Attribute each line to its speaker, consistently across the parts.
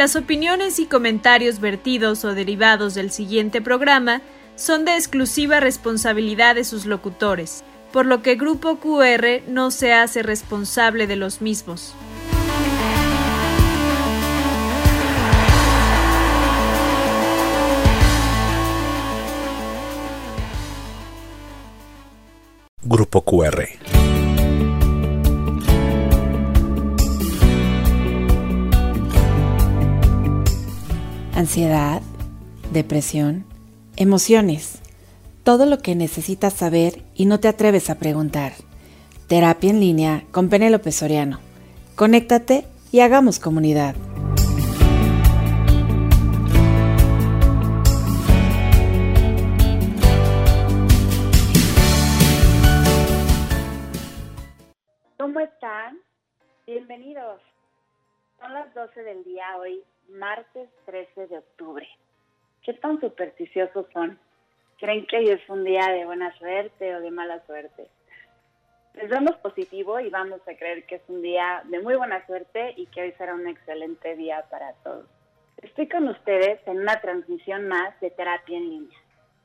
Speaker 1: Las opiniones y comentarios vertidos o derivados del siguiente programa son de exclusiva responsabilidad de sus locutores, por lo que Grupo QR no se hace responsable de los mismos.
Speaker 2: Grupo QR.
Speaker 3: Ansiedad, depresión, emociones, todo lo que necesitas saber y no te atreves a preguntar. Terapia en línea con Penélope Soriano. Conéctate y hagamos comunidad.
Speaker 4: ¿Cómo están? Bienvenidos. Son las 12 del día hoy, martes 13 de octubre. ¿Qué tan supersticiosos son? ¿Creen que hoy es un día de buena suerte o de mala suerte? Les damos positivo y vamos a creer que es un día de muy buena suerte y que hoy será un excelente día para todos. Estoy con ustedes en una transmisión más de terapia en línea.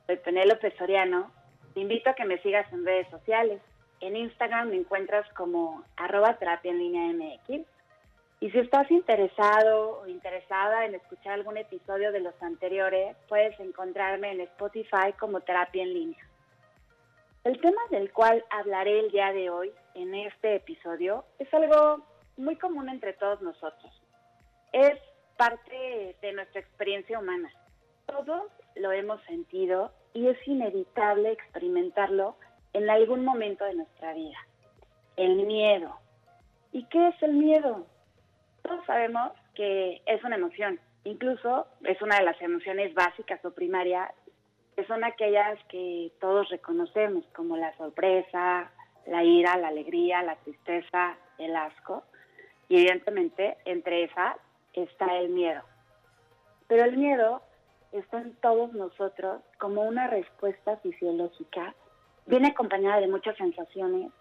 Speaker 4: Soy Penélope Soriano. Te invito a que me sigas en redes sociales. En Instagram me encuentras como arroba terapia en línea MX. Y si estás interesado o interesada en escuchar algún episodio de los anteriores, puedes encontrarme en Spotify como terapia en línea. El tema del cual hablaré el día de hoy en este episodio es algo muy común entre todos nosotros. Es parte de nuestra experiencia humana. Todos lo hemos sentido y es inevitable experimentarlo en algún momento de nuestra vida. El miedo. ¿Y qué es el miedo? Todos sabemos que es una emoción, incluso es una de las emociones básicas o primarias, que son aquellas que todos reconocemos, como la sorpresa, la ira, la alegría, la tristeza, el asco. Y evidentemente entre esas está el miedo. Pero el miedo está en todos nosotros como una respuesta fisiológica viene acompañada de muchas sensaciones,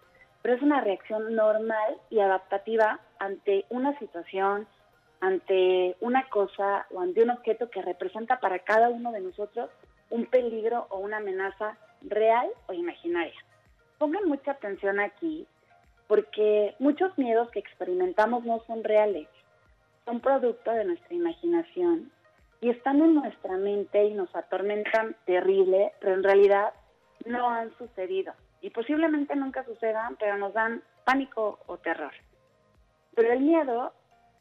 Speaker 4: pero es una reacción normal y adaptativa ante una situación, ante una cosa o ante un objeto que representa para cada uno de nosotros un peligro o una amenaza real o imaginaria. Pongan mucha atención aquí porque muchos miedos que experimentamos no son reales, son producto de nuestra imaginación y están en nuestra mente y nos atormentan terrible, pero en realidad no han sucedido y posiblemente nunca sucedan, pero nos dan pánico o terror. Pero el miedo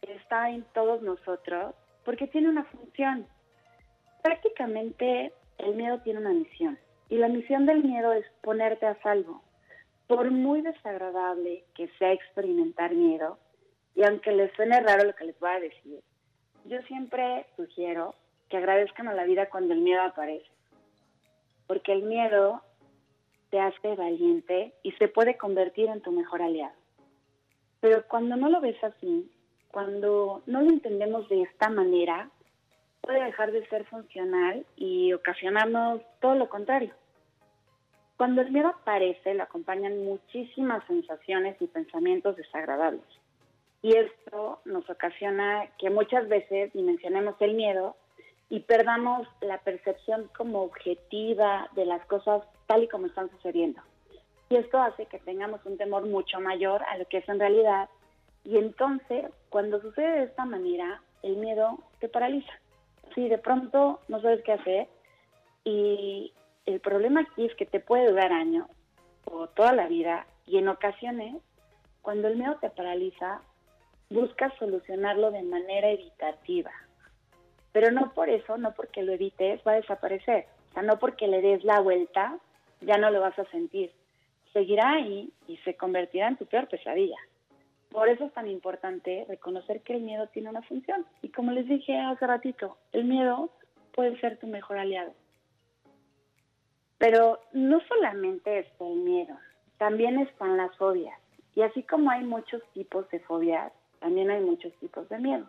Speaker 4: está en todos nosotros porque tiene una función. Prácticamente el miedo tiene una misión y la misión del miedo es ponerte a salvo. Por muy desagradable que sea experimentar miedo, y aunque les suene raro lo que les voy a decir, yo siempre sugiero que agradezcan a la vida cuando el miedo aparece. Porque el miedo te hace valiente y se puede convertir en tu mejor aliado. Pero cuando no lo ves así, cuando no lo entendemos de esta manera, puede dejar de ser funcional y ocasionarnos todo lo contrario. Cuando el miedo aparece, le acompañan muchísimas sensaciones y pensamientos desagradables. Y esto nos ocasiona que muchas veces dimensionemos el miedo y perdamos la percepción como objetiva de las cosas tal y como están sucediendo. Y esto hace que tengamos un temor mucho mayor a lo que es en realidad. Y entonces, cuando sucede de esta manera, el miedo te paraliza. Si de pronto no sabes qué hacer y el problema aquí es que te puede durar años o toda la vida y en ocasiones, cuando el miedo te paraliza, buscas solucionarlo de manera evitativa. Pero no por eso, no porque lo evites, va a desaparecer. O sea, no porque le des la vuelta, ya no lo vas a sentir. Seguirá ahí y se convertirá en tu peor pesadilla. Por eso es tan importante reconocer que el miedo tiene una función. Y como les dije hace ratito, el miedo puede ser tu mejor aliado. Pero no solamente es el miedo, también están las fobias. Y así como hay muchos tipos de fobias, también hay muchos tipos de miedo.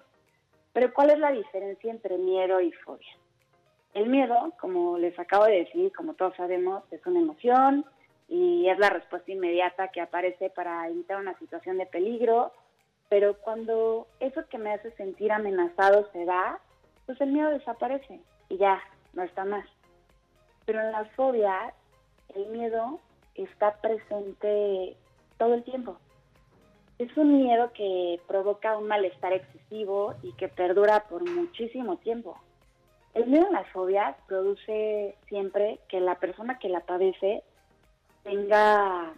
Speaker 4: Pero ¿cuál es la diferencia entre miedo y fobia? El miedo, como les acabo de decir, como todos sabemos, es una emoción y es la respuesta inmediata que aparece para evitar una situación de peligro Pero cuando eso que me hace sentir amenazado se da, pues el miedo desaparece y ya, no está más. Pero en las fobias, el miedo está presente todo el tiempo. Es un miedo que provoca un malestar excesivo y que perdura por muchísimo tiempo. El miedo a las fobias produce siempre que la persona que la padece tenga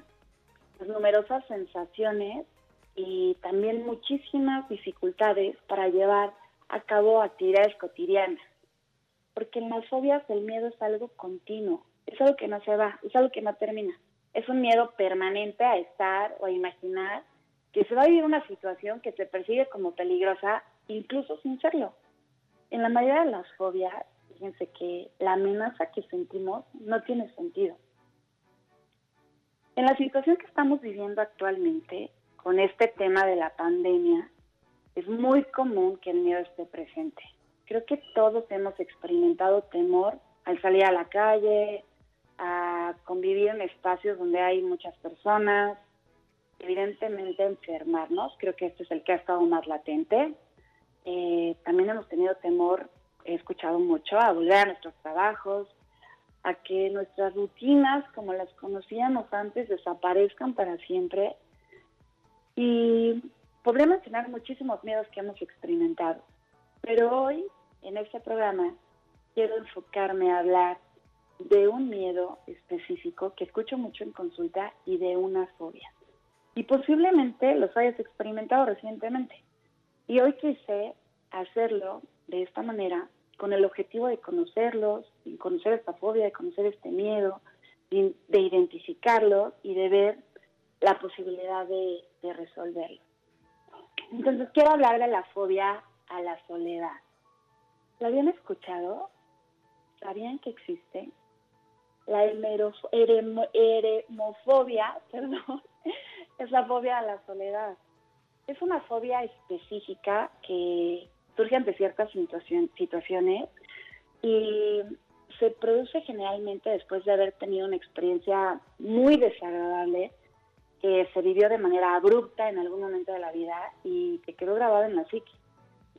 Speaker 4: pues, numerosas sensaciones y también muchísimas dificultades para llevar a cabo actividades cotidianas. Porque en las fobias el miedo es algo continuo, es algo que no se va, es algo que no termina. Es un miedo permanente a estar o a imaginar que se va a vivir una situación que se percibe como peligrosa, incluso sin serlo. En la mayoría de las fobias, fíjense que la amenaza que sentimos no tiene sentido. En la situación que estamos viviendo actualmente, con este tema de la pandemia, es muy común que el miedo esté presente. Creo que todos hemos experimentado temor al salir a la calle, a convivir en espacios donde hay muchas personas, evidentemente enfermarnos, creo que este es el que ha estado más latente. Eh, también hemos tenido temor, he escuchado mucho, a volver a nuestros trabajos, a que nuestras rutinas, como las conocíamos antes, desaparezcan para siempre. Y podría mencionar muchísimos miedos que hemos experimentado, pero hoy, en este programa, quiero enfocarme a hablar de un miedo específico que escucho mucho en consulta y de una fobia. Y posiblemente los hayas experimentado recientemente. Y hoy quise hacerlo de esta manera con el objetivo de conocerlos, de conocer esta fobia, de conocer este miedo, de, identificarlo y de ver la posibilidad de, de resolverlo. Entonces quiero hablar de la fobia a la soledad. ¿La habían escuchado? ¿Sabían que existe? La eremofobia, perdón, es la fobia a la soledad. Es una fobia específica que surge ante ciertas situaciones y se produce generalmente después de haber tenido una experiencia muy desagradable que se vivió de manera abrupta en algún momento de la vida y que quedó grabada en la psique.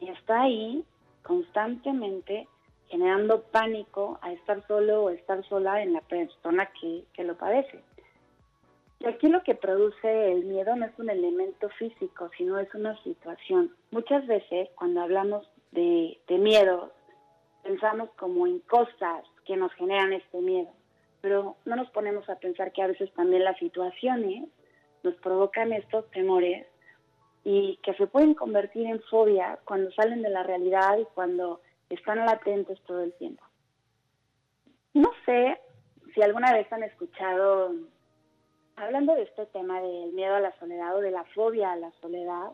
Speaker 4: Y está ahí constantemente generando pánico a estar solo o estar sola en la persona que, que lo padece. Y aquí lo que produce el miedo no es un elemento físico, sino es una situación. Muchas veces cuando hablamos de, de miedo, pensamos como en cosas que nos generan este miedo, pero no nos ponemos a pensar que a veces también las situaciones nos provocan estos temores y que se pueden convertir en fobia cuando salen de la realidad y cuando están latentes todo el tiempo. No sé si alguna vez han escuchado hablando de este tema del miedo a la soledad o de la fobia a la soledad,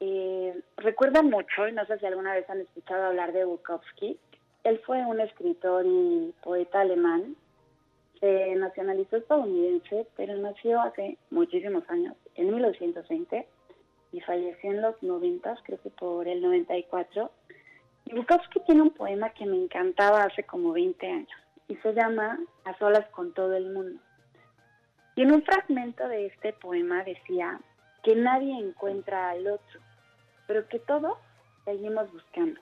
Speaker 4: eh, recuerda mucho, y no sé si alguna vez han escuchado hablar de Bukowski, él fue un escritor y poeta alemán, se nacionalizó estadounidense, pero nació hace muchísimos años, en 1920, y falleció en los 90, creo que por el 94. Y Bukowski tiene un poema que me encantaba hace como 20 años, y se llama A solas con todo el mundo. Y en un fragmento de este poema decía que nadie encuentra al otro, pero que todos seguimos buscando.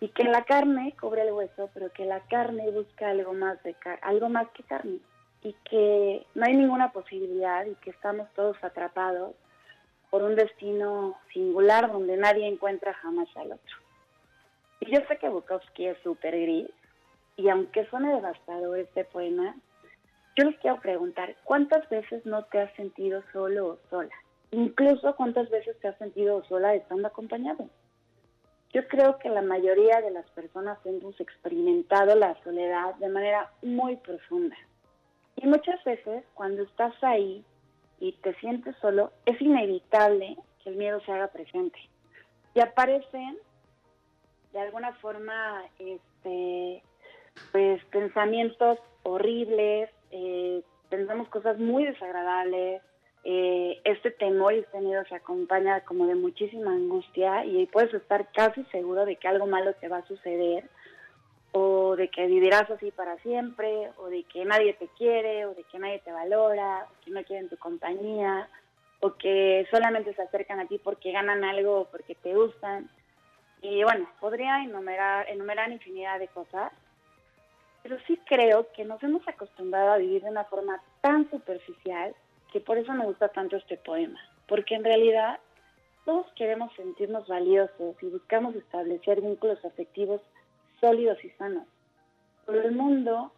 Speaker 4: Y que la carne cubre el hueso, pero que la carne busca algo más, de algo más que carne. Y que no hay ninguna posibilidad y que estamos todos atrapados por un destino singular donde nadie encuentra jamás al otro. Y yo sé que Bukowski es súper gris, y aunque suene devastador este poema, yo les quiero preguntar, ¿cuántas veces no te has sentido solo o sola? Incluso cuántas veces te has sentido sola estando acompañado. Yo creo que la mayoría de las personas hemos experimentado la soledad de manera muy profunda. Y muchas veces cuando estás ahí y te sientes solo, es inevitable que el miedo se haga presente. Y aparecen de alguna forma este pues pensamientos horribles, eh, pensamos cosas muy desagradables, eh, este temor y este miedo se acompaña como de muchísima angustia y puedes estar casi seguro de que algo malo te va a suceder o de que vivirás así para siempre o de que nadie te quiere o de que nadie te valora o que no quieren tu compañía o que solamente se acercan a ti porque ganan algo o porque te gustan. Y bueno, podría enumerar, enumerar infinidad de cosas, pero sí creo que nos hemos acostumbrado a vivir de una forma tan superficial que por eso me gusta tanto este poema, porque en realidad todos queremos sentirnos valiosos y buscamos establecer vínculos afectivos sólidos y sanos. Pero el mundo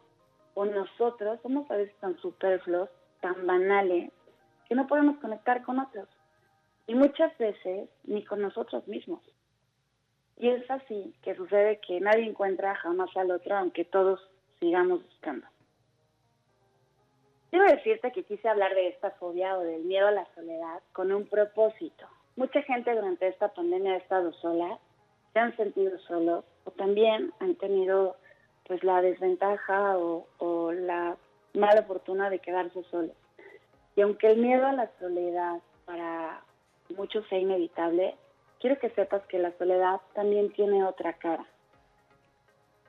Speaker 4: o nosotros somos a veces tan superfluos, tan banales, que no podemos conectar con otros. Y muchas veces ni con nosotros mismos. Y es así que sucede que nadie encuentra jamás al otro, aunque todos sigamos buscando. Quiero decirte que quise hablar de esta fobia o del miedo a la soledad con un propósito. Mucha gente durante esta pandemia ha estado sola, se han sentido solos o también han tenido pues la desventaja o, o la mala fortuna de quedarse solos. Y aunque el miedo a la soledad para muchos sea inevitable, quiero que sepas que la soledad también tiene otra cara.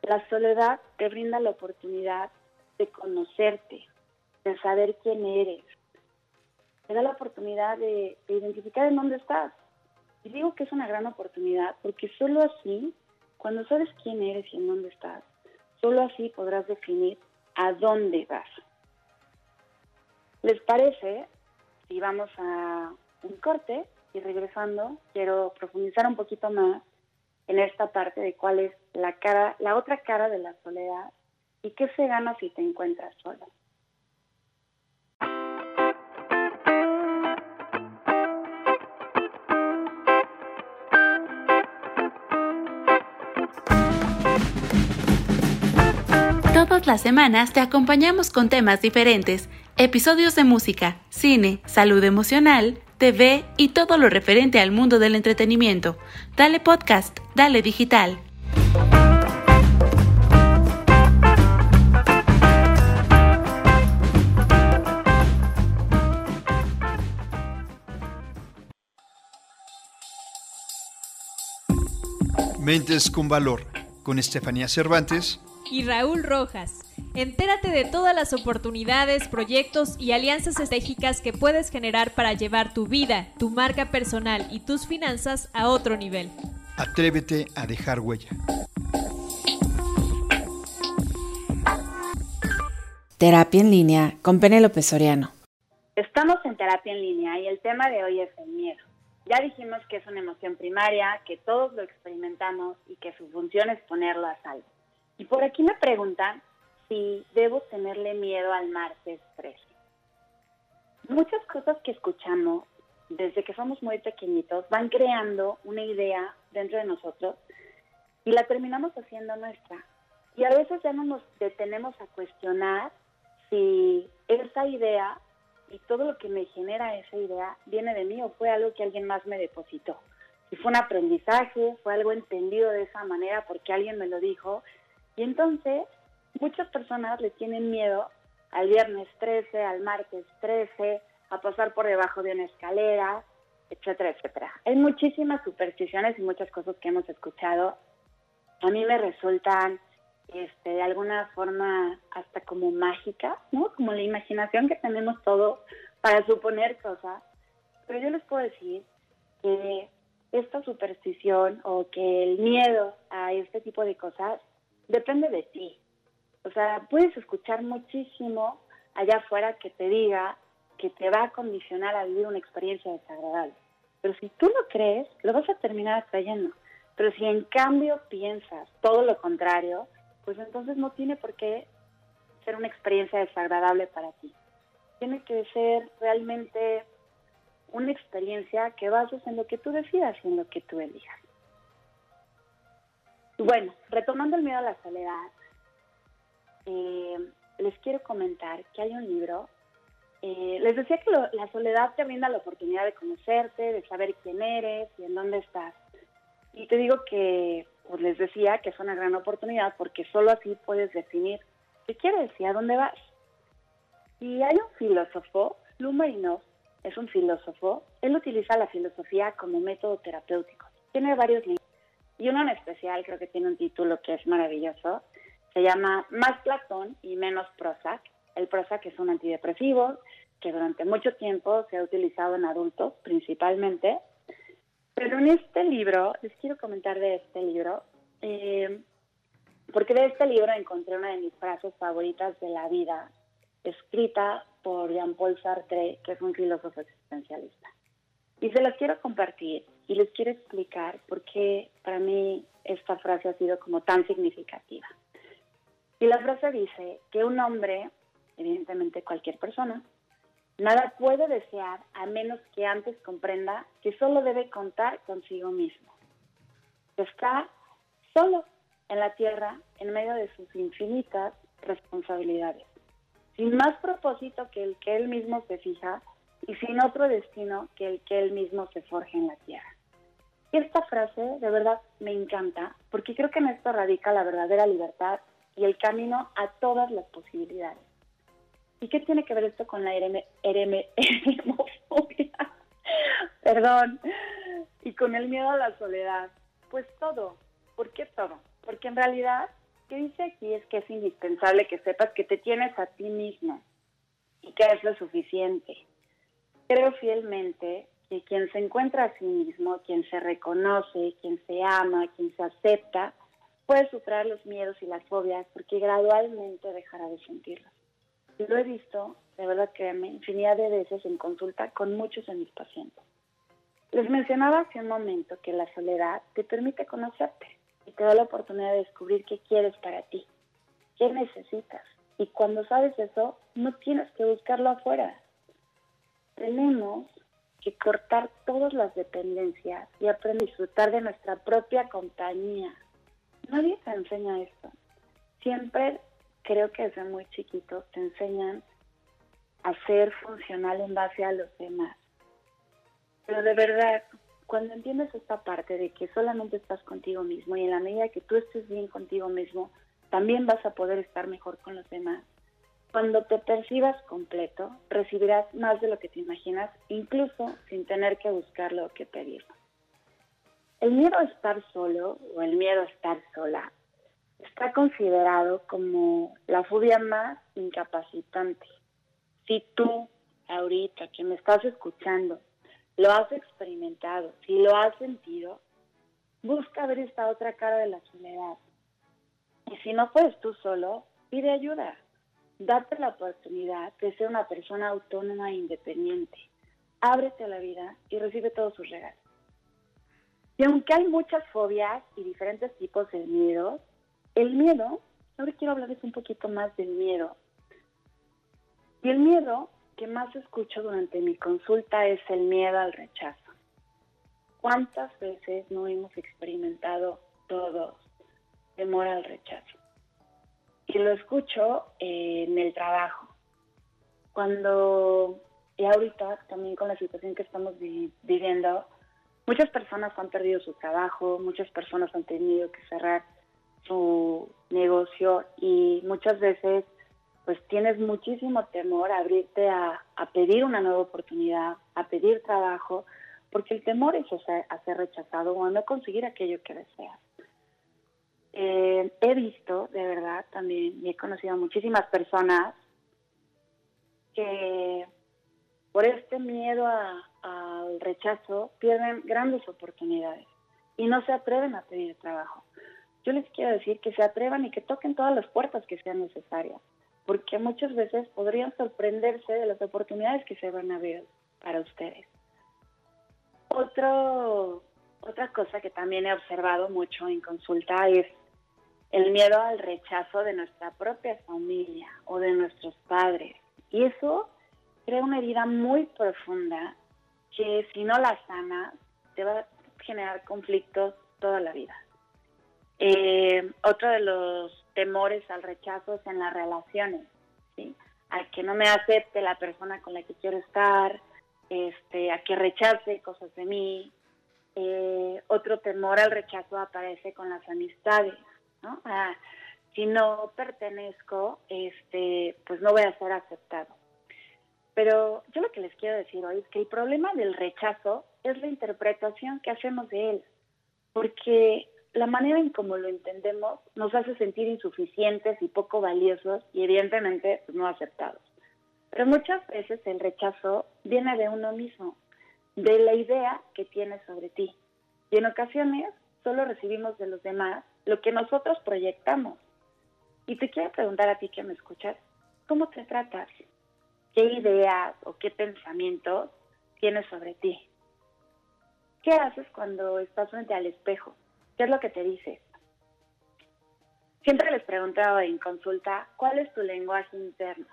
Speaker 4: La soledad te brinda la oportunidad de conocerte, de saber quién eres. Te da la oportunidad de, de identificar en dónde estás. Y digo que es una gran oportunidad porque solo así, cuando sabes quién eres y en dónde estás, solo así podrás definir a dónde vas. ¿Les parece si vamos a un corte y regresando quiero profundizar un poquito más en esta parte de cuál es la cara, la otra cara de la soledad y qué se gana si te encuentras solo?
Speaker 3: Todas las semanas te acompañamos con temas diferentes, episodios de música, cine, salud emocional, TV y todo lo referente al mundo del entretenimiento. Dale podcast, dale digital.
Speaker 5: Mentes con Valor, con Estefanía Cervantes
Speaker 1: y Raúl Rojas. Entérate de todas las oportunidades, proyectos y alianzas estratégicas que puedes generar para llevar tu vida, tu marca personal y tus finanzas a otro nivel.
Speaker 5: Atrévete a dejar huella.
Speaker 3: Terapia en línea con Penélope Soriano.
Speaker 4: Estamos en terapia en línea y el tema de hoy es el miedo. Ya dijimos que es una emoción primaria, que todos lo experimentamos y que su función es ponerlo a salvo. Y por aquí me preguntan si debo tenerle miedo al martes 13. Muchas cosas que escuchamos desde que somos muy pequeñitos van creando una idea dentro de nosotros y la terminamos haciendo nuestra. Y a veces ya no nos detenemos a cuestionar si esa idea y todo lo que me genera esa idea viene de mí o fue algo que alguien más me depositó. Si fue un aprendizaje, fue algo entendido de esa manera porque alguien me lo dijo. Y entonces muchas personas le tienen miedo al viernes 13, al martes 13, a pasar por debajo de una escalera, etcétera, etcétera. Hay muchísimas supersticiones y muchas cosas que hemos escuchado. A mí me resultan este, de alguna forma hasta como mágica, ¿no? Como la imaginación que tenemos todo para suponer cosas. Pero yo les puedo decir que esta superstición o que el miedo a este tipo de cosas depende de ti. O sea, puedes escuchar muchísimo allá afuera que te diga que te va a condicionar a vivir una experiencia desagradable. Pero si tú lo crees, lo vas a terminar atrayendo. Pero si en cambio piensas todo lo contrario, pues entonces no tiene por qué ser una experiencia desagradable para ti. Tiene que ser realmente una experiencia que bases en lo que tú decidas y en lo que tú elijas. Bueno, retomando el miedo a la soledad, eh, les quiero comentar que hay un libro. Eh, les decía que la soledad te brinda la oportunidad de conocerte, de saber quién eres y en dónde estás. Y te digo que pues les decía que es una gran oportunidad porque solo así puedes definir qué quieres y a dónde vas. Y hay un filósofo, Lou es un filósofo, él utiliza la filosofía como método terapéutico. Tiene varios libros y uno en especial creo que tiene un título que es maravilloso. Se llama Más Platón y menos Prozac. El Prozac es un antidepresivo que durante mucho tiempo se ha utilizado en adultos principalmente. Pero en este libro, les quiero comentar de este libro, eh, porque de este libro encontré una de mis frases favoritas de la vida, escrita por Jean-Paul Sartre, que es un filósofo existencialista. Y se las quiero compartir y les quiero explicar por qué para mí esta frase ha sido como tan significativa. Y la frase dice que un hombre, evidentemente cualquier persona, nada puede desear a menos que antes comprenda que solo debe contar consigo mismo. Está solo en la tierra en medio de sus infinitas responsabilidades, sin más propósito que el que él mismo se fija y sin otro destino que el que él mismo se forje en la tierra. Esta frase de verdad me encanta porque creo que en esto radica la verdadera libertad y el camino a todas las posibilidades. ¿Y qué tiene que ver esto con la eremofobia? Perdón. Y con el miedo a la soledad. Pues todo. ¿Por qué todo? Porque en realidad, ¿qué dice aquí? Es que es indispensable que sepas que te tienes a ti mismo y que es lo suficiente. Creo fielmente que quien se encuentra a sí mismo, quien se reconoce, quien se ama, quien se acepta, puede superar los miedos y las fobias porque gradualmente dejará de sentirlos. Lo he visto, de verdad créanme, infinidad de veces en consulta con muchos de mis pacientes. Les mencionaba hace un momento que la soledad te permite conocerte y te da la oportunidad de descubrir qué quieres para ti, qué necesitas. Y cuando sabes eso, no tienes que buscarlo afuera. Tenemos que cortar todas las dependencias y aprender a disfrutar de nuestra propia compañía. Nadie te enseña esto. Siempre creo que desde muy chiquitos te enseñan a ser funcional en base a los demás. Pero de verdad, cuando entiendes esta parte de que solamente estás contigo mismo y en la medida que tú estés bien contigo mismo, también vas a poder estar mejor con los demás. Cuando te percibas completo, recibirás más de lo que te imaginas, incluso sin tener que buscarlo o que pedirlo. El miedo a estar solo o el miedo a estar sola está considerado como la fobia más incapacitante. Si tú, ahorita que me estás escuchando, lo has experimentado, si lo has sentido, busca ver esta otra cara de la soledad. Y si no puedes tú solo, pide ayuda. Date la oportunidad de ser una persona autónoma e independiente. Ábrete a la vida y recibe todos sus regalos. Y aunque hay muchas fobias y diferentes tipos de miedos, el miedo, ahora quiero hablarles un poquito más del miedo. Y el miedo que más escucho durante mi consulta es el miedo al rechazo. ¿Cuántas veces no hemos experimentado Escucho en el trabajo. Cuando, y ahorita también con la situación que estamos viviendo, muchas personas han perdido su trabajo, muchas personas han tenido que cerrar su negocio y muchas veces pues tienes muchísimo temor a abrirte a, pedir una nueva oportunidad, a pedir trabajo, porque el temor es a ser rechazado o a no conseguir aquello que deseas. Eh, he visto, de verdad, también, y he conocido a muchísimas personas que por este miedo al rechazo pierden grandes oportunidades y no se atreven a pedir trabajo. Yo les quiero decir que se atrevan y que toquen todas las puertas que sean necesarias porque muchas veces podrían sorprenderse de las oportunidades que se van a ver para ustedes. Otro, otra cosa que también he observado mucho en consulta es el miedo al rechazo de nuestra propia familia o de nuestros padres. Y eso crea una herida muy profunda que si no la sanas te va a generar conflictos toda la vida. Eh, otro de los temores al rechazo en las relaciones, ¿sí? A que no me acepte la persona con la que quiero estar, este, a que rechace cosas de mí. Eh, otro temor al rechazo aparece con las amistades, ¿no? si no pertenezco, este, pues no voy a ser aceptado. Pero yo lo que les quiero decir hoy es que el problema del rechazo es la interpretación que hacemos de él, porque la manera en cómo lo entendemos nos hace sentir insuficientes y poco valiosos y evidentemente pues, no aceptados. Pero muchas veces el rechazo viene de uno mismo, de la idea que tienes sobre ti. Y en ocasiones solo recibimos de los demás lo que nosotros proyectamos. Y te quiero preguntar a ti que me escuchas, ¿cómo te tratas? ¿Qué ideas o qué pensamientos tienes sobre ti? ¿Qué haces cuando estás frente al espejo? ¿Qué es lo que te dices? Siempre les preguntado en consulta, ¿cuál es tu lenguaje interno?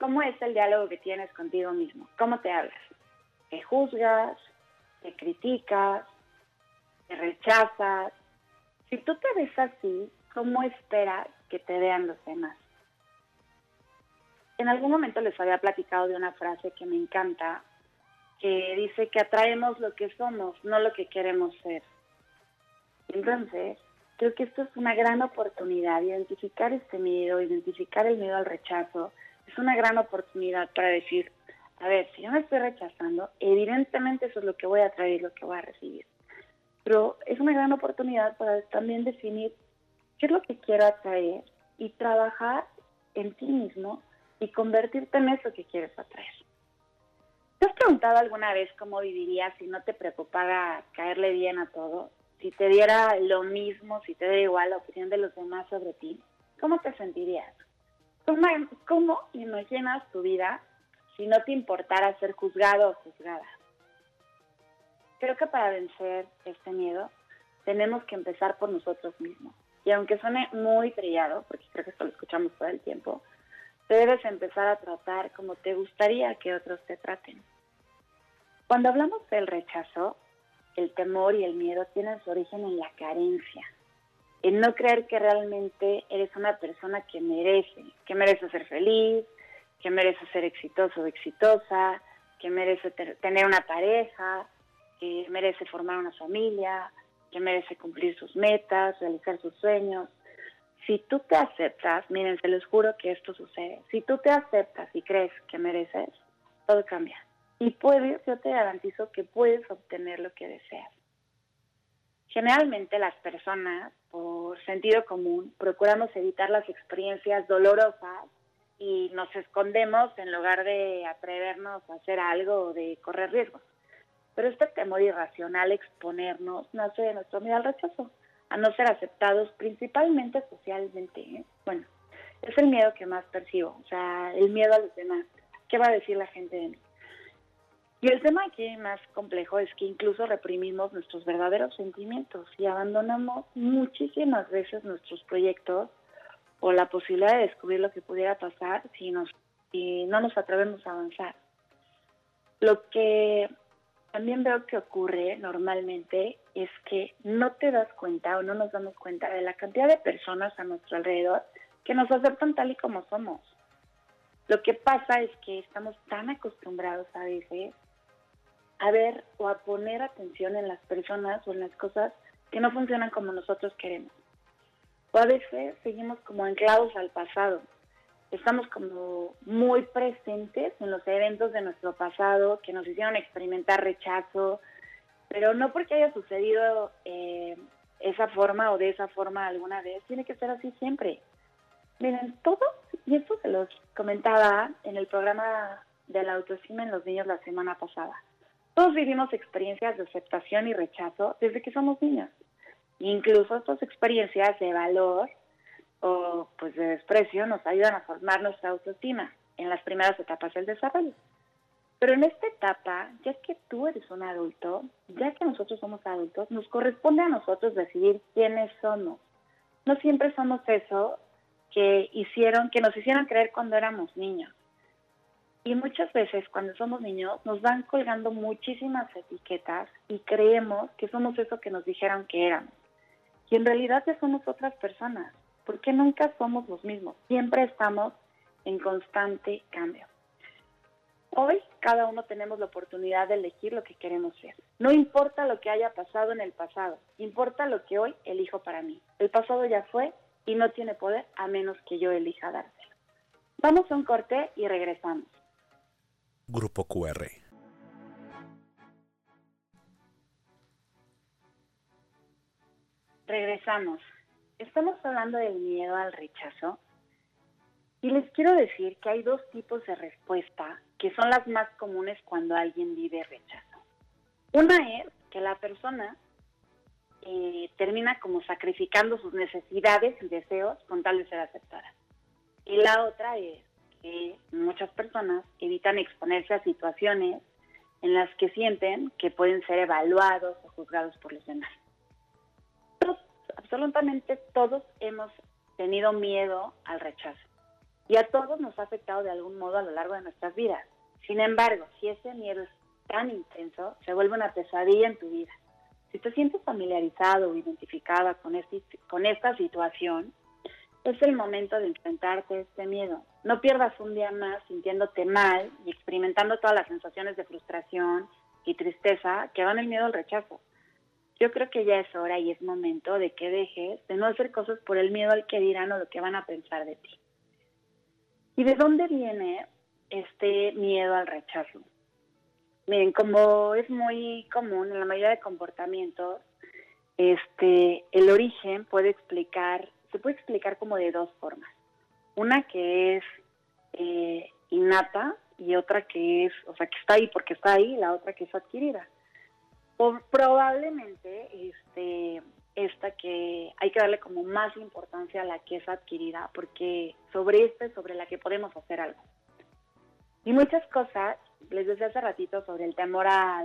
Speaker 4: ¿Cómo es el diálogo que tienes contigo mismo? ¿Cómo te hablas? ¿Te juzgas? ¿Te criticas? ¿Te rechazas? Si tú te ves así, ¿cómo esperas que te vean los demás? En algún momento les había platicado de una frase que me encanta, que dice que atraemos lo que somos, no lo que queremos ser. Entonces, creo que esto es una gran oportunidad, identificar este miedo, identificar el miedo al rechazo, es una gran oportunidad para decir, a ver, si yo me estoy rechazando, evidentemente eso es lo que voy a traer lo que voy a recibir. Pero es una gran oportunidad para también definir qué es lo que quiero atraer y trabajar en ti mismo y convertirte en eso que quieres atraer. ¿Te has preguntado alguna vez cómo vivirías si no te preocupara caerle bien a todo? Si te diera lo mismo, si te da igual la opinión de los demás sobre ti, ¿cómo te sentirías? ¿Cómo, ¿Cómo imaginas tu vida si no te importara ser juzgado o juzgada? Creo que para vencer este miedo tenemos que empezar por nosotros mismos. Y aunque suene muy trillado, porque creo que esto lo escuchamos todo el tiempo, debes empezar a tratar como te gustaría que otros te traten. Cuando hablamos del rechazo, el temor y el miedo tienen su origen en la carencia, en no creer que realmente eres una persona que merece, que merece ser feliz, que merece ser exitoso o exitosa, que merece tener una pareja, que merece formar una familia, que merece cumplir sus metas, realizar sus sueños. Si tú te aceptas, miren, se les juro que esto sucede. Si tú te aceptas y crees que mereces, todo cambia. Y puedes, yo te garantizo que puedes obtener lo que deseas. Generalmente las personas, por sentido común, procuramos evitar las experiencias dolorosas y nos escondemos en lugar de atrevernos a hacer algo o de correr riesgos. Pero este temor irracional exponernos nace de nuestro miedo al rechazo, a no ser aceptados principalmente socialmente. ¿eh? Bueno, es el miedo que más percibo, o sea, el miedo a los demás. ¿Qué va a decir la gente de mí? Y el tema aquí más complejo es que incluso reprimimos nuestros verdaderos sentimientos y abandonamos muchísimas veces nuestros proyectos o la posibilidad de descubrir lo que pudiera pasar si, nos, si no nos atrevemos a avanzar. Lo que también veo que ocurre normalmente es que no te das cuenta o no nos damos cuenta de la cantidad de personas a nuestro alrededor que nos aceptan tal y como somos. Lo que pasa es que estamos tan acostumbrados a veces a ver o a poner atención en las personas o en las cosas que no funcionan como nosotros queremos. O a veces seguimos como anclados al pasado. Estamos como muy presentes en los eventos de nuestro pasado que nos hicieron experimentar rechazo, pero no porque haya sucedido eh, esa forma o de esa forma alguna vez, tiene que ser así siempre. Miren, todo, y esto se los comentaba en el programa de la autoestima en los niños la semana pasada todos vivimos experiencias de aceptación y rechazo desde que somos niños. Incluso estas experiencias de valor o pues de desprecio nos ayudan a formar nuestra autoestima en las primeras etapas del desarrollo. Pero en esta etapa, ya que tú eres un adulto, ya que nosotros somos adultos, nos corresponde a nosotros decidir quiénes somos. No siempre somos eso que hicieron, que nos hicieron creer cuando éramos niños. Y muchas veces cuando somos niños nos van colgando muchísimas etiquetas y creemos que somos eso que nos dijeron que éramos. Y en realidad ya somos otras personas, porque nunca somos los mismos, siempre estamos en constante cambio. Hoy cada uno tenemos la oportunidad de elegir lo que queremos ser. No importa lo que haya pasado en el pasado, importa lo que hoy elijo para mí. El pasado ya fue y no tiene poder a menos que yo elija dárselo. Vamos a un corte y regresamos.
Speaker 2: Grupo QR.
Speaker 4: Regresamos. Estamos hablando del miedo al rechazo Y les quiero decir que hay dos tipos de respuesta que son las más comunes cuando alguien vive rechazo. Una es que la persona eh, termina como sacrificando sus necesidades y deseos con tal de ser aceptada. Y la otra es que muchas personas evitan exponerse a situaciones en las que sienten que pueden ser evaluados o juzgados por los demás. Absolutamente todos hemos tenido miedo al rechazo y a todos nos ha afectado de algún modo a lo largo de nuestras vidas. Sin embargo, si ese miedo es tan intenso, se vuelve una pesadilla en tu vida. Si te sientes familiarizado o identificada con, este, con esta situación, es el momento de enfrentarte a este miedo. No pierdas un día más sintiéndote mal y experimentando todas las sensaciones de frustración y tristeza que van el miedo al rechazo. Yo creo que ya es hora y es momento de que dejes de no hacer cosas por el miedo al que dirán o lo que van a pensar de ti. ¿Y de dónde viene este miedo al rechazo? Miren, como es muy común en la mayoría de comportamientos, este, el origen puede explicar se puede explicar como de dos formas. Una que es eh, innata y otra que es, o sea, que está ahí porque está ahí, la otra que es adquirida. Probablemente este, esta que hay que darle como más importancia a la que es adquirida, porque sobre esta es sobre la que podemos hacer algo. Y muchas cosas, les decía hace ratito sobre el temor a,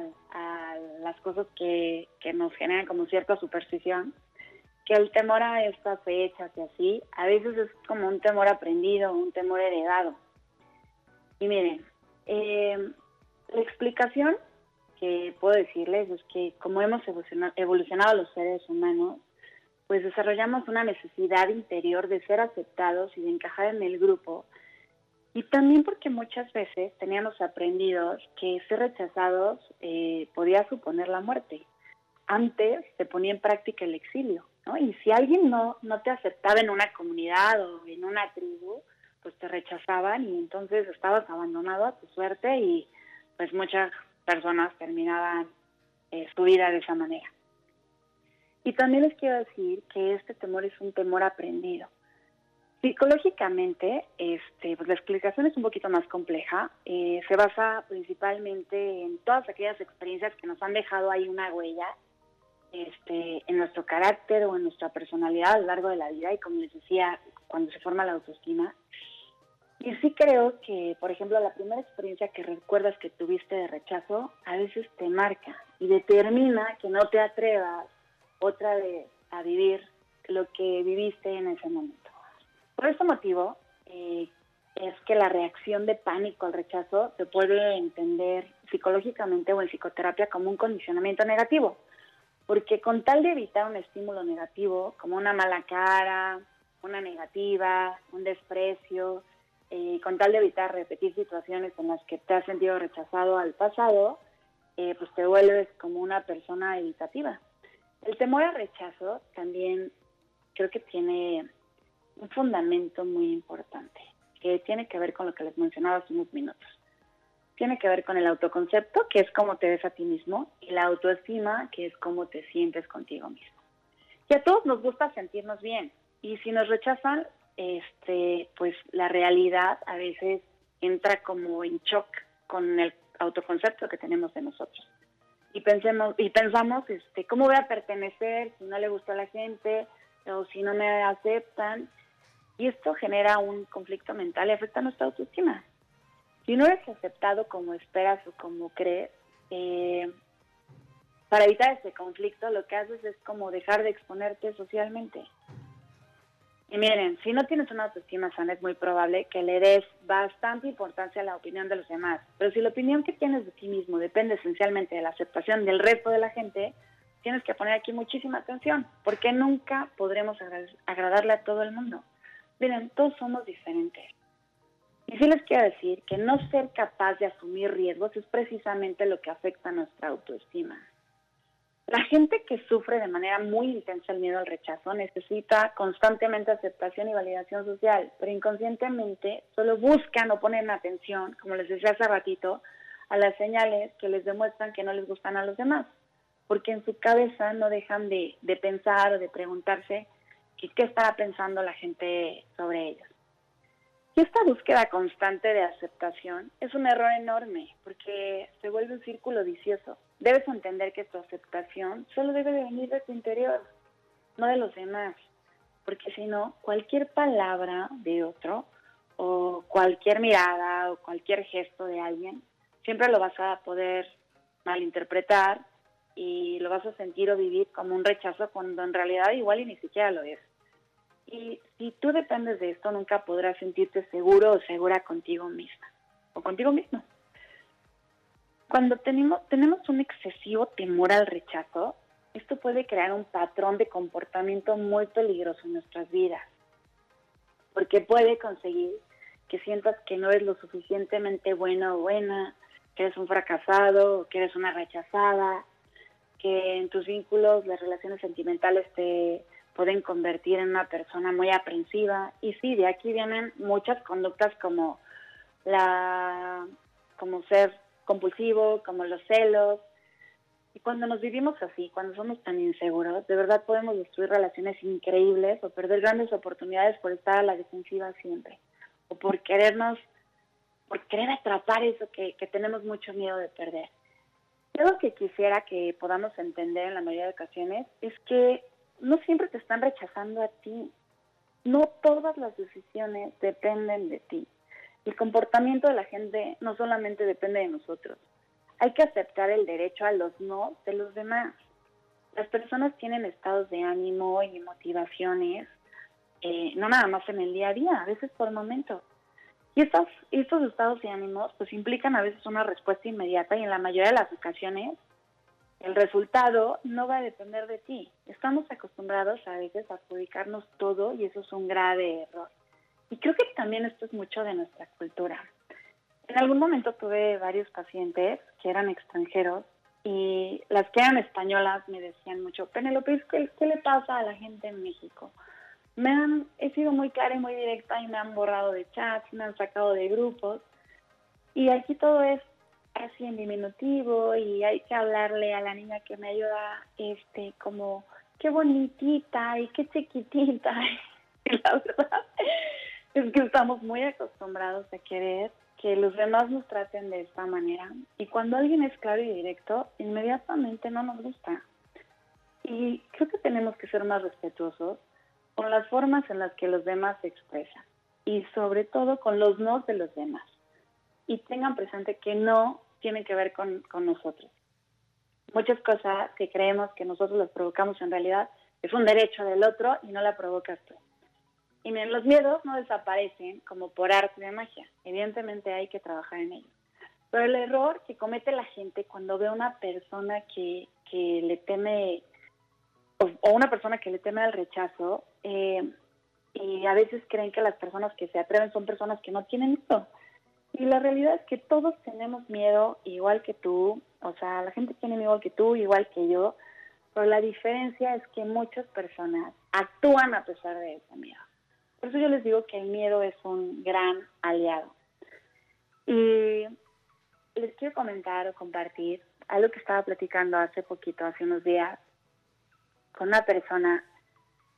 Speaker 4: las cosas que, que nos generan como cierta superstición, que el temor a estas fechas y así, a veces es como un temor aprendido, un temor heredado. Y miren, eh, la explicación que puedo decirles es que como hemos evolucionado, los seres humanos, pues desarrollamos una necesidad interior de ser aceptados y de encajar en el grupo. Y también porque muchas veces teníamos aprendidos que ser rechazados eh, podía suponer la muerte. Antes se ponía en práctica el exilio. Y si alguien no, no te aceptaba en una comunidad o en una tribu, pues te rechazaban y entonces estabas abandonado a tu suerte y pues muchas personas terminaban eh, su vida de esa manera. Y también les quiero decir que este temor es un temor aprendido. Psicológicamente, este, pues la explicación es un poquito más compleja. Eh, se basa principalmente en todas aquellas experiencias que nos han dejado ahí una huella este, en nuestro carácter o en nuestra personalidad a lo largo de la vida y como les decía, cuando se forma la autoestima. Y sí creo que, por ejemplo, la primera experiencia que recuerdas que tuviste de rechazo a veces te marca y determina que no te atrevas otra vez a vivir lo que viviste en ese momento. Por ese motivo, eh, es que la reacción de pánico al rechazo se puede entender psicológicamente o en psicoterapia como un condicionamiento negativo porque con tal de evitar un estímulo negativo, como una mala cara, una negativa, un desprecio, eh, con tal de evitar repetir situaciones en las que te has sentido rechazado al pasado, eh, pues te vuelves como una persona evitativa. El temor al rechazo también creo que tiene un fundamento muy importante, que tiene que ver con lo que les mencionaba hace unos minutos tiene que ver con el autoconcepto, que es cómo te ves a ti mismo, y la autoestima, que es cómo te sientes contigo mismo. Y a todos nos gusta sentirnos bien, y si nos rechazan, este, pues la realidad a veces entra como en shock con el autoconcepto que tenemos de nosotros. Y pensemos y pensamos, este, ¿cómo voy a pertenecer si no le gusta a la gente o si no me aceptan? Y esto genera un conflicto mental y afecta nuestra autoestima. Si no eres aceptado como esperas o como crees, eh, para evitar este conflicto lo que haces es como dejar de exponerte socialmente. Y miren, si no tienes una autoestima sana es muy probable que le des bastante importancia a la opinión de los demás. Pero si la opinión que tienes de ti mismo depende esencialmente de la aceptación del resto de la gente, tienes que poner aquí muchísima atención, porque nunca podremos agradarle a todo el mundo. Miren, todos somos diferentes. Y sí les quiero decir que no ser capaz de asumir riesgos es precisamente lo que afecta a nuestra autoestima. La gente que sufre de manera muy intensa el miedo al rechazo necesita constantemente aceptación y validación social, pero inconscientemente solo buscan o ponen atención, como les decía hace ratito, a las señales que les demuestran que no les gustan a los demás, porque en su cabeza no dejan de, pensar o de preguntarse qué estará pensando la gente sobre ellos. Y esta búsqueda constante de aceptación es un error enorme porque se vuelve un círculo vicioso. Debes entender que tu aceptación solo debe de venir de tu interior, no de los demás, porque si no, cualquier palabra de otro o cualquier mirada o cualquier gesto de alguien, siempre lo vas a poder malinterpretar y lo vas a sentir o vivir como un rechazo cuando en realidad igual y ni siquiera lo es. Y si tú dependes de esto, nunca podrás sentirte seguro o segura contigo misma o contigo mismo. Cuando tenemos, tenemos un excesivo temor al rechazo, esto puede crear un patrón de comportamiento muy peligroso en nuestras vidas, porque puede conseguir que sientas que no eres lo suficientemente bueno o buena, que eres un fracasado, que eres una rechazada, que en tus vínculos, las relaciones sentimentales te pueden convertir en una persona muy aprensiva. Y sí, de aquí vienen muchas conductas como la como ser compulsivo, como los celos. Y cuando nos vivimos así, cuando somos tan inseguros, de verdad podemos destruir relaciones increíbles o perder grandes oportunidades por estar a la defensiva siempre. O por querernos, por querer atrapar eso que, que tenemos mucho miedo de perder. Algo que quisiera que podamos entender en la mayoría de ocasiones es que no siempre te están rechazando a ti. No todas las decisiones dependen de ti. El comportamiento de la gente no solamente depende de nosotros. Hay que aceptar el derecho a los no de los demás. Las personas tienen estados de ánimo y motivaciones, eh, no nada más en el día a día, a veces por momentos. Y estos, estos estados de ánimos pues implican a veces una respuesta inmediata y en la mayoría de las ocasiones el resultado no va a depender de ti. Estamos acostumbrados a veces a adjudicarnos todo y eso es un grave error. Y creo que también esto es mucho de nuestra cultura. En algún momento tuve varios pacientes que eran extranjeros y las que eran españolas me decían mucho, Penelope, ¿qué, ¿qué le pasa a la gente en México? Me han, he sido muy clara y muy directa y me han borrado de chats, me han sacado de grupos. Y aquí todo es así en diminutivo y hay que hablarle a la niña que me ayuda, este, como, qué bonitita y qué chiquitita. la verdad es que estamos muy acostumbrados a querer que los demás nos traten de esta manera. Y cuando alguien es claro y directo, inmediatamente no nos gusta. Y creo que tenemos que ser más respetuosos con las formas en las que los demás se expresan y sobre todo con los no de los demás. Y tengan presente que no tienen que ver con, nosotros. Muchas cosas que creemos que nosotros las provocamos en realidad es un derecho del otro y no la provocas tú. Y miren, los miedos no desaparecen como por arte de magia. Evidentemente hay que trabajar en ellos. Pero el error que comete la gente cuando ve a una persona que, que le teme, o, una persona que le teme al rechazo, eh, y a veces creen que las personas que se atreven son personas que no tienen miedo. Y la realidad es que todos tenemos miedo igual que tú, o sea, la gente tiene miedo igual que tú, igual que yo, pero la diferencia es que muchas personas actúan a pesar de ese miedo. Por eso yo les digo que el miedo es un gran aliado. Y les quiero comentar o compartir algo que estaba platicando hace poquito, hace unos días, con una persona.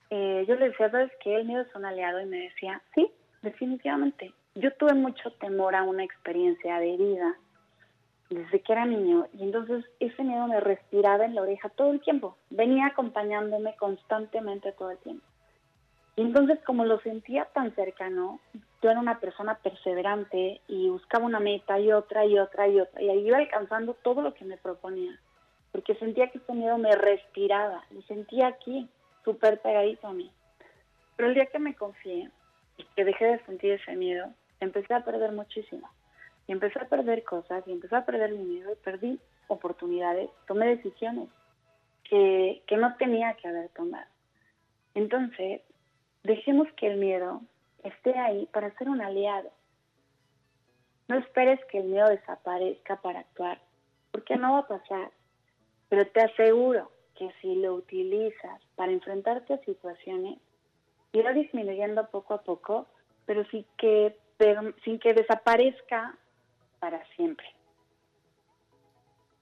Speaker 4: Eh, yo le decía, ¿sabes que El miedo es un aliado y me decía, sí, definitivamente yo tuve mucho temor a una experiencia de vida desde que era niño y entonces ese miedo me respiraba en la oreja todo el tiempo, venía acompañándome constantemente todo el tiempo. Y entonces como lo sentía tan cercano, yo era una persona perseverante y buscaba una meta y otra y otra y otra y ahí iba alcanzando todo lo que me proponía, porque sentía que ese miedo me respiraba, lo sentía aquí, súper pegadito a mí. Pero el día que me confié y que dejé de sentir ese miedo, empecé a perder muchísimo. Y empecé a perder cosas, y empecé a perder dinero, y perdí oportunidades, tomé decisiones que, que no tenía que haber tomado. Entonces, dejemos que el miedo esté ahí para ser un aliado. No esperes que el miedo desaparezca para actuar, porque no va a pasar. Pero te aseguro que si lo utilizas para enfrentarte a situaciones, irá disminuyendo poco a poco, pero sí que sin que desaparezca para siempre.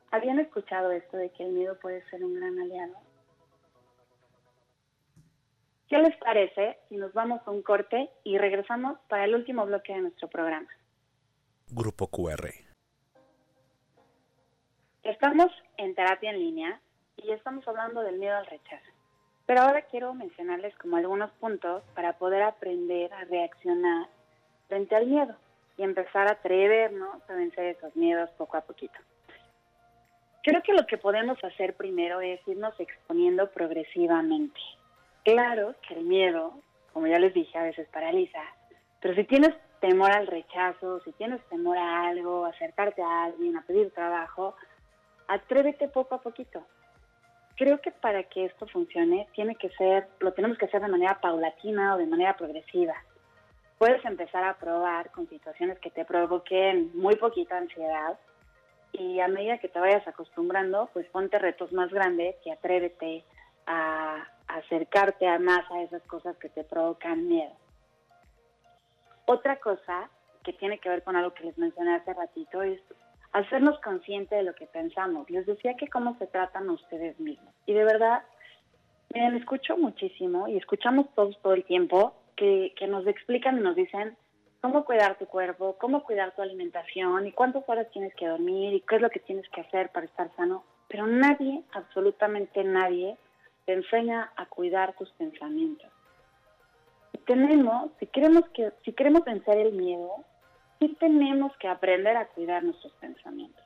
Speaker 4: ¿Habían escuchado esto de que el miedo puede ser un gran aliado? ¿Qué les parece si nos vamos a un corte y regresamos para el último bloque de nuestro programa?
Speaker 2: Grupo QR.
Speaker 4: Estamos en terapia en línea y estamos hablando del miedo al rechazo. Pero ahora quiero mencionarles como algunos puntos para poder aprender a reaccionar frente al miedo y empezar a atrevernos a vencer esos miedos poco a poquito. Creo que lo que podemos hacer primero es irnos exponiendo progresivamente. Claro que el miedo, como ya les dije, a veces paraliza, pero si tienes temor al rechazo, si tienes temor a algo, acercarte a alguien, a pedir trabajo, atrévete poco a poquito. Creo que para que esto funcione, tiene que ser, lo tenemos que hacer de manera paulatina o de manera progresiva. Puedes empezar a probar con situaciones que te provoquen muy poquita ansiedad y a medida que te vayas acostumbrando, pues ponte retos más grandes y atrévete a, acercarte a más a esas cosas que te provocan miedo. Otra cosa que tiene que ver con algo que les mencioné hace ratito es hacernos conscientes de lo que pensamos. Les decía que cómo se tratan ustedes mismos. Y de verdad, miren, escucho muchísimo y escuchamos todos todo el tiempo que, nos explican y nos dicen cómo cuidar tu cuerpo, cómo cuidar tu alimentación y cuántas horas tienes que dormir y qué es lo que tienes que hacer para estar sano. Pero nadie, absolutamente nadie, te enseña a cuidar tus pensamientos. tenemos, si queremos, que, si queremos vencer el miedo, sí tenemos que aprender a cuidar nuestros pensamientos.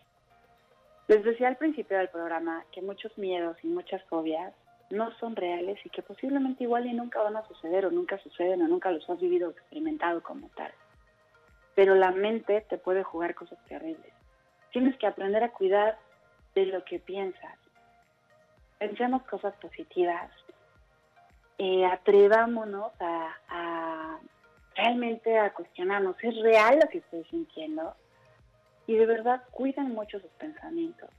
Speaker 4: Les decía al principio del programa que muchos miedos y muchas fobias no son reales y que posiblemente igual y nunca van a suceder o nunca suceden o nunca los has vivido o experimentado como tal. Pero la mente te puede jugar cosas terribles. Tienes que aprender a cuidar de lo que piensas. Pensemos cosas positivas. Eh, atrevámonos a, a realmente a cuestionarnos, ¿es real lo que estoy sintiendo? Y de verdad cuiden mucho sus pensamientos.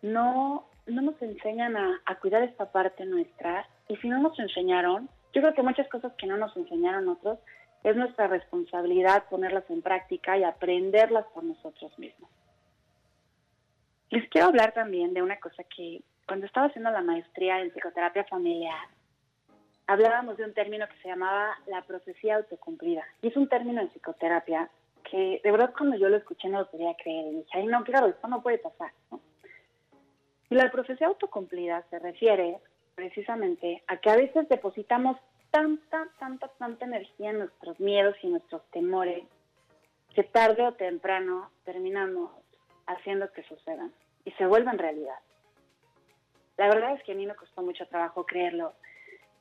Speaker 4: No, no nos enseñan a, a cuidar esta parte nuestra y si no nos enseñaron, yo creo que muchas cosas que no nos enseñaron otros es nuestra responsabilidad ponerlas en práctica y aprenderlas por nosotros mismos. Les quiero hablar también de una cosa que cuando estaba haciendo la maestría en psicoterapia familiar, hablábamos de un término que se llamaba la profecía autocumplida. Y es un término en psicoterapia que de verdad cuando yo lo escuché no lo podía creer. Y dije, ay no, claro, esto no puede pasar. Y la profecía autocumplida se refiere precisamente a que a veces depositamos tanta, tanta, tanta energía en nuestros miedos y nuestros temores que tarde o temprano terminamos haciendo que sucedan y se vuelvan realidad. La verdad es que a mí me costó mucho trabajo creerlo.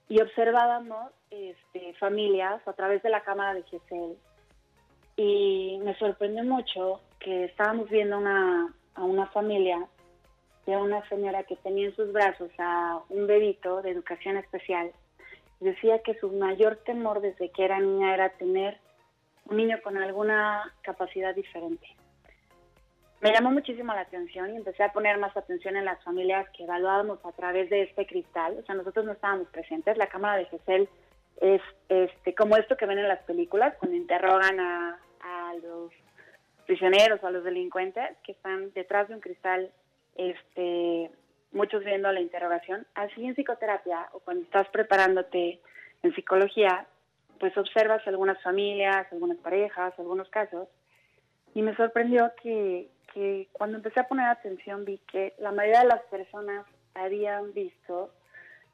Speaker 4: Y observábamos este, familias a través de la cámara de GESEL y me sorprendió mucho que estábamos viendo una, a una familia de una señora que tenía en sus brazos a un bebito de educación especial. Decía que su mayor temor desde que era niña era tener un niño con alguna capacidad diferente me llamó muchísimo la atención y empecé a poner más atención en las familias que evaluábamos a través de este cristal. O sea, nosotros no estábamos presentes. La cámara de GESEL es este, como esto que ven en las películas, cuando interrogan a, a los prisioneros o a los delincuentes que están detrás de un cristal, este, muchos viendo la interrogación. Así en psicoterapia o cuando estás preparándote en psicología, pues observas algunas familias, algunas parejas, algunos casos. Y me sorprendió que, que cuando empecé a poner atención vi que la mayoría de las personas habían visto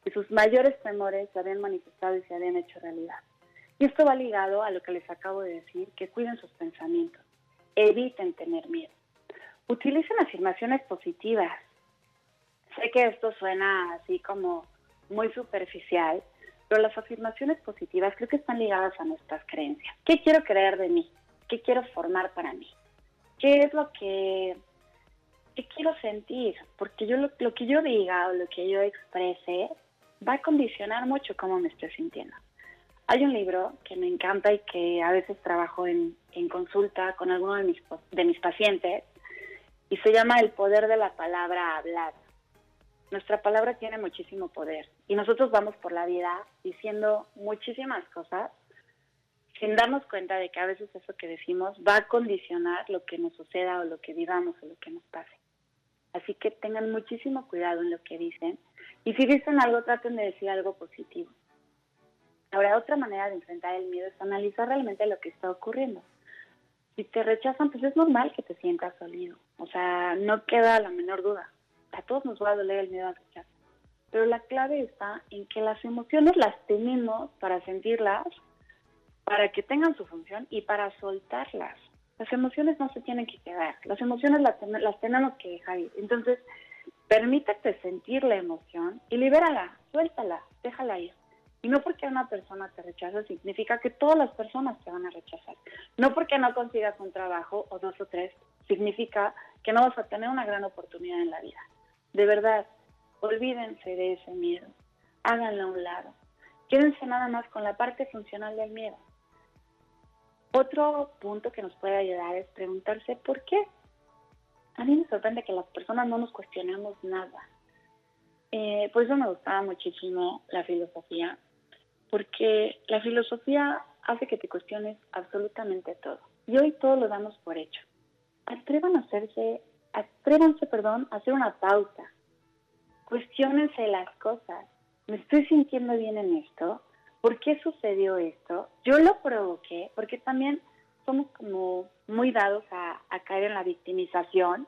Speaker 4: que sus mayores temores se habían manifestado y se habían hecho realidad. Y esto va ligado a lo que les acabo de decir, que cuiden sus pensamientos, eviten tener miedo, utilicen afirmaciones positivas. Sé que esto suena así como muy superficial, pero las afirmaciones positivas creo que están ligadas a nuestras creencias. ¿Qué quiero creer de mí? ¿Qué quiero formar para mí? Qué es lo que, quiero sentir, porque yo lo, que yo diga o lo que yo exprese va a condicionar mucho cómo me estoy sintiendo. Hay un libro que me encanta y que a veces trabajo en, consulta con alguno de mis, de mis pacientes y se llama El poder de la palabra hablar. Nuestra palabra tiene muchísimo poder y nosotros vamos por la vida diciendo muchísimas cosas sin darnos cuenta de que a veces eso que decimos va a condicionar lo que nos suceda o lo que vivamos o lo que nos pase. Así que tengan muchísimo cuidado en lo que dicen y si dicen algo traten de decir algo positivo. Ahora, otra manera de enfrentar el miedo es analizar realmente lo que está ocurriendo. Si te rechazan, pues es normal que te sientas dolido. O sea, no queda la menor duda. A todos nos va a doler el miedo al rechazo. Pero la clave está en que las emociones las tenemos para sentirlas, para que tengan su función y para soltarlas. Las emociones no se tienen que quedar, las emociones las, las tenemos que dejar ir. Entonces, permítete sentir la emoción y libérala, suéltala, déjala ir. Y no porque una persona te rechaza significa que todas las personas te van a rechazar. No porque no consigas un trabajo o dos o tres significa que no vas a tener una gran oportunidad en la vida. De verdad, olvídense de ese miedo. Háganlo a un lado. Quédense nada más con la parte funcional del miedo. Otro punto que nos puede ayudar es preguntarse por qué. A mí me sorprende que las personas no nos cuestionemos nada. Eh, por eso me gustaba muchísimo la filosofía, porque la filosofía hace que te cuestiones absolutamente todo. Y hoy todo lo damos por hecho. Atrevan a hacerse, atrévanse, perdón, a hacer una pausa. Cuestiónense las cosas. ¿Me estoy sintiendo bien en esto? ¿Por qué sucedió esto? Yo lo provoqué, porque también somos como muy dados a, caer en la victimización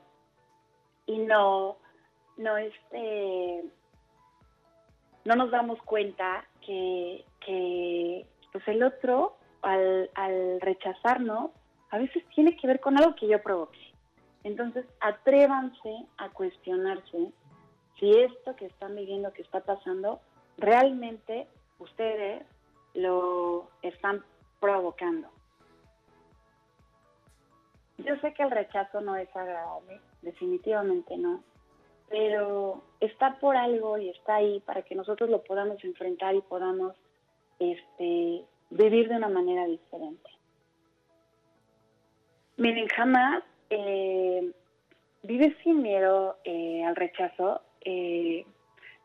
Speaker 4: y no, no este no nos damos cuenta que, que pues el otro, al, al rechazarnos, a veces tiene que ver con algo que yo provoqué. Entonces, atrévanse a cuestionarse si esto que están viviendo, que está pasando, realmente ustedes lo están provocando. Yo sé que el rechazo no es agradable, definitivamente no, pero está por algo y está ahí para que nosotros lo podamos enfrentar y podamos este, vivir de una manera diferente. Miren, jamás eh, vives sin miedo eh, al rechazo. Eh,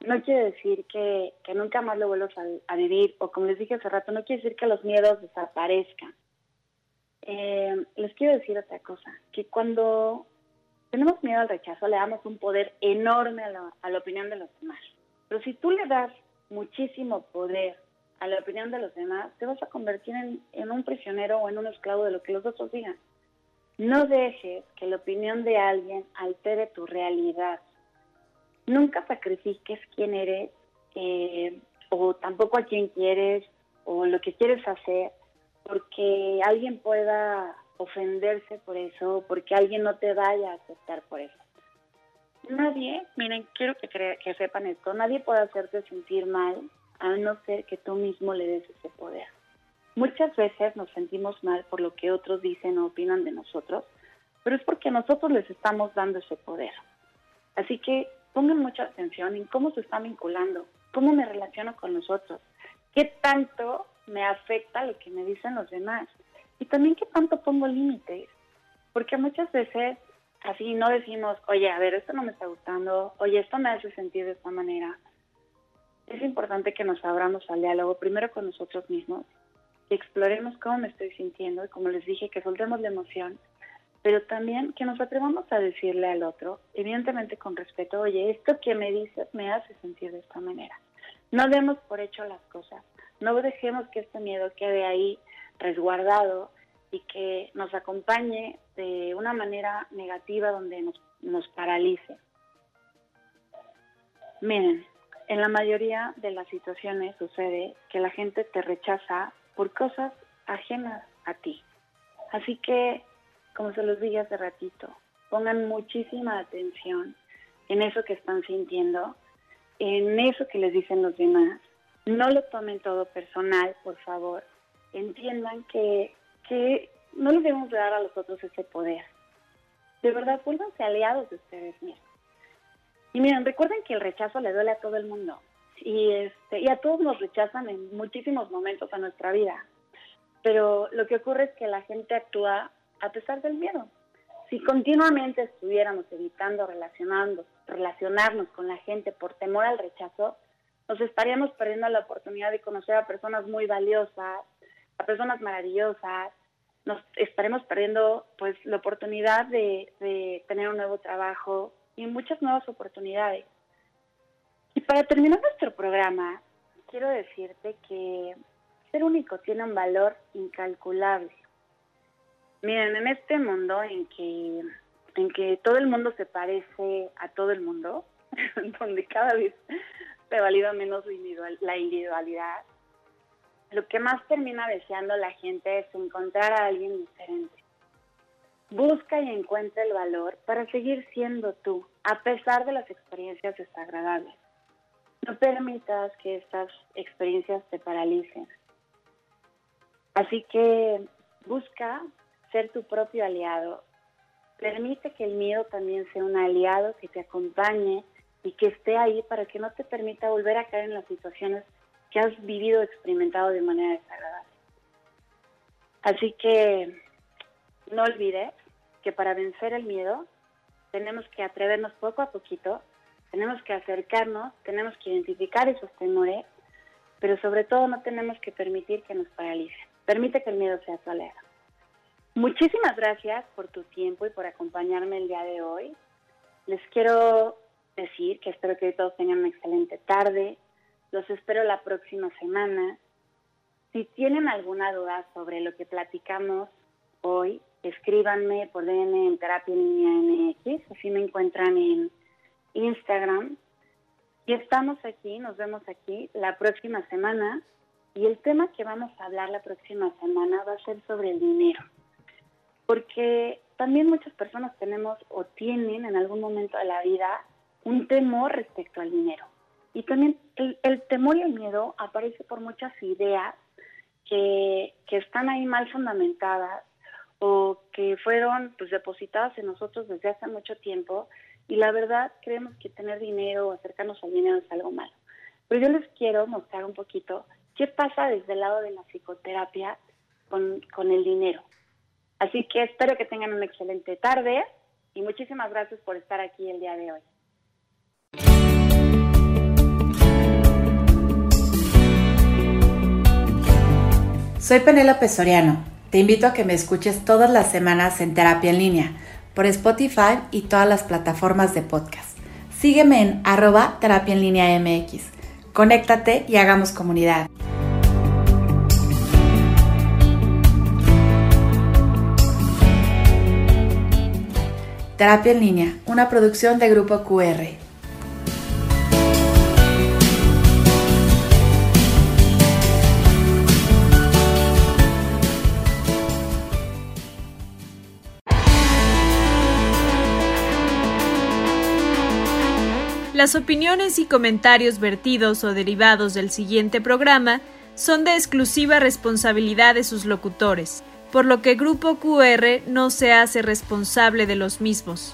Speaker 4: no quiere decir que, nunca más lo vuelvas a, vivir, o como les dije hace rato, no quiere decir que los miedos desaparezcan. les quiero decir otra cosa, que cuando tenemos miedo al rechazo, le damos un poder enorme a la, opinión de los demás. Pero si tú le das muchísimo poder a la opinión de los demás, te vas a convertir en, en, un prisionero o en un esclavo de lo que los otros digan. No dejes que la opinión de alguien altere tu realidad. Nunca sacrifiques quién eres eh, o tampoco a quién quieres o lo que quieres hacer porque alguien pueda ofenderse por eso, porque alguien no te vaya a aceptar por eso. Nadie, miren, quiero que, que sepan esto, nadie puede hacerte sentir mal a no ser que tú mismo le des ese poder. Muchas veces nos sentimos mal por lo que otros dicen o opinan de nosotros, pero es porque nosotros les estamos dando ese poder. Así que pongan mucha atención en cómo se está vinculando, cómo me relaciono con nosotros, qué tanto me afecta lo que me dicen los demás. Y también qué tanto pongo límites, porque muchas veces así no decimos, oye, a ver, esto no me está gustando, oye, esto me hace sentir de esta manera. Es importante que nos abramos al diálogo, primero con nosotros mismos, que exploremos cómo me estoy sintiendo y como les dije, que soltemos la emoción, pero también que nos atrevamos a decirle al otro, evidentemente con respeto, oye, esto que me dices me hace sentir de esta manera. No demos por hecho las cosas, no dejemos que este miedo quede ahí resguardado y que nos acompañe de una manera negativa donde nos, nos paralice. Miren, en la mayoría de las situaciones sucede que la gente te rechaza por cosas ajenas a ti. Así que, como se los dije hace ratito, pongan muchísima atención en eso que están sintiendo, en eso que les dicen los demás. No lo tomen todo personal, por favor entiendan que, que no les debemos dar a los otros ese poder. De verdad, vuélvanse aliados de ustedes mismos. Y miren, recuerden que el rechazo le duele a todo el mundo. Y, este, y a todos nos rechazan en muchísimos momentos de nuestra vida. Pero lo que ocurre es que la gente actúa a pesar del miedo. Si continuamente estuviéramos evitando relacionando, relacionarnos con la gente por temor al rechazo, nos estaríamos perdiendo la oportunidad de conocer a personas muy valiosas, a personas maravillosas, nos estaremos perdiendo pues la oportunidad de, de tener un nuevo trabajo y muchas nuevas oportunidades. Y para terminar nuestro programa, quiero decirte que ser único tiene un valor incalculable. Miren, en este mundo en que, en que todo el mundo se parece a todo el mundo, donde cada vez se valida menos la individualidad, lo que más termina deseando la gente es encontrar a alguien diferente. Busca y encuentra el valor para seguir siendo tú, a pesar de las experiencias desagradables. No permitas que estas experiencias te paralicen. Así que busca ser tu propio aliado. Permite que el miedo también sea un aliado que te acompañe y que esté ahí para que no te permita volver a caer en las situaciones que has vivido o experimentado de manera desagradable. Así que no olvides que para vencer el miedo tenemos que atrevernos poco a poquito, tenemos que acercarnos, tenemos que identificar esos temores, pero sobre todo no tenemos que permitir que nos paralicen. Permite que el miedo sea tu aliado. Muchísimas gracias por tu tiempo y por acompañarme el día de hoy. Les quiero decir que espero que todos tengan una excelente tarde. Los espero la próxima semana. Si tienen alguna duda sobre lo que platicamos hoy, escríbanme por DM en Terapia Línea MX, así me encuentran en Instagram. Y estamos aquí, nos vemos aquí la próxima semana y el tema que vamos a hablar la próxima semana va a ser sobre el dinero. Porque también muchas personas tenemos o tienen en algún momento de la vida un temor respecto al dinero. Y también el, temor y el miedo aparece por muchas ideas que, que están ahí mal fundamentadas o que fueron pues depositadas en nosotros desde hace mucho tiempo y la verdad creemos que tener dinero o acercarnos al dinero es algo malo. Pero yo les quiero mostrar un poquito qué pasa desde el lado de la psicoterapia con, con el dinero. Así que espero que tengan una excelente tarde y muchísimas gracias por estar aquí el día de hoy.
Speaker 3: Soy Penélope Soriano. Te invito a que me escuches todas las semanas en terapia en línea por Spotify y todas las plataformas de podcast. Sígueme en arroba terapia en línea MX. Conéctate y hagamos comunidad. Terapia en línea, una producción de Grupo QR.
Speaker 1: Las opiniones y comentarios vertidos o derivados del siguiente programa son de exclusiva responsabilidad de sus locutores por lo que Grupo QR no se hace responsable de los mismos.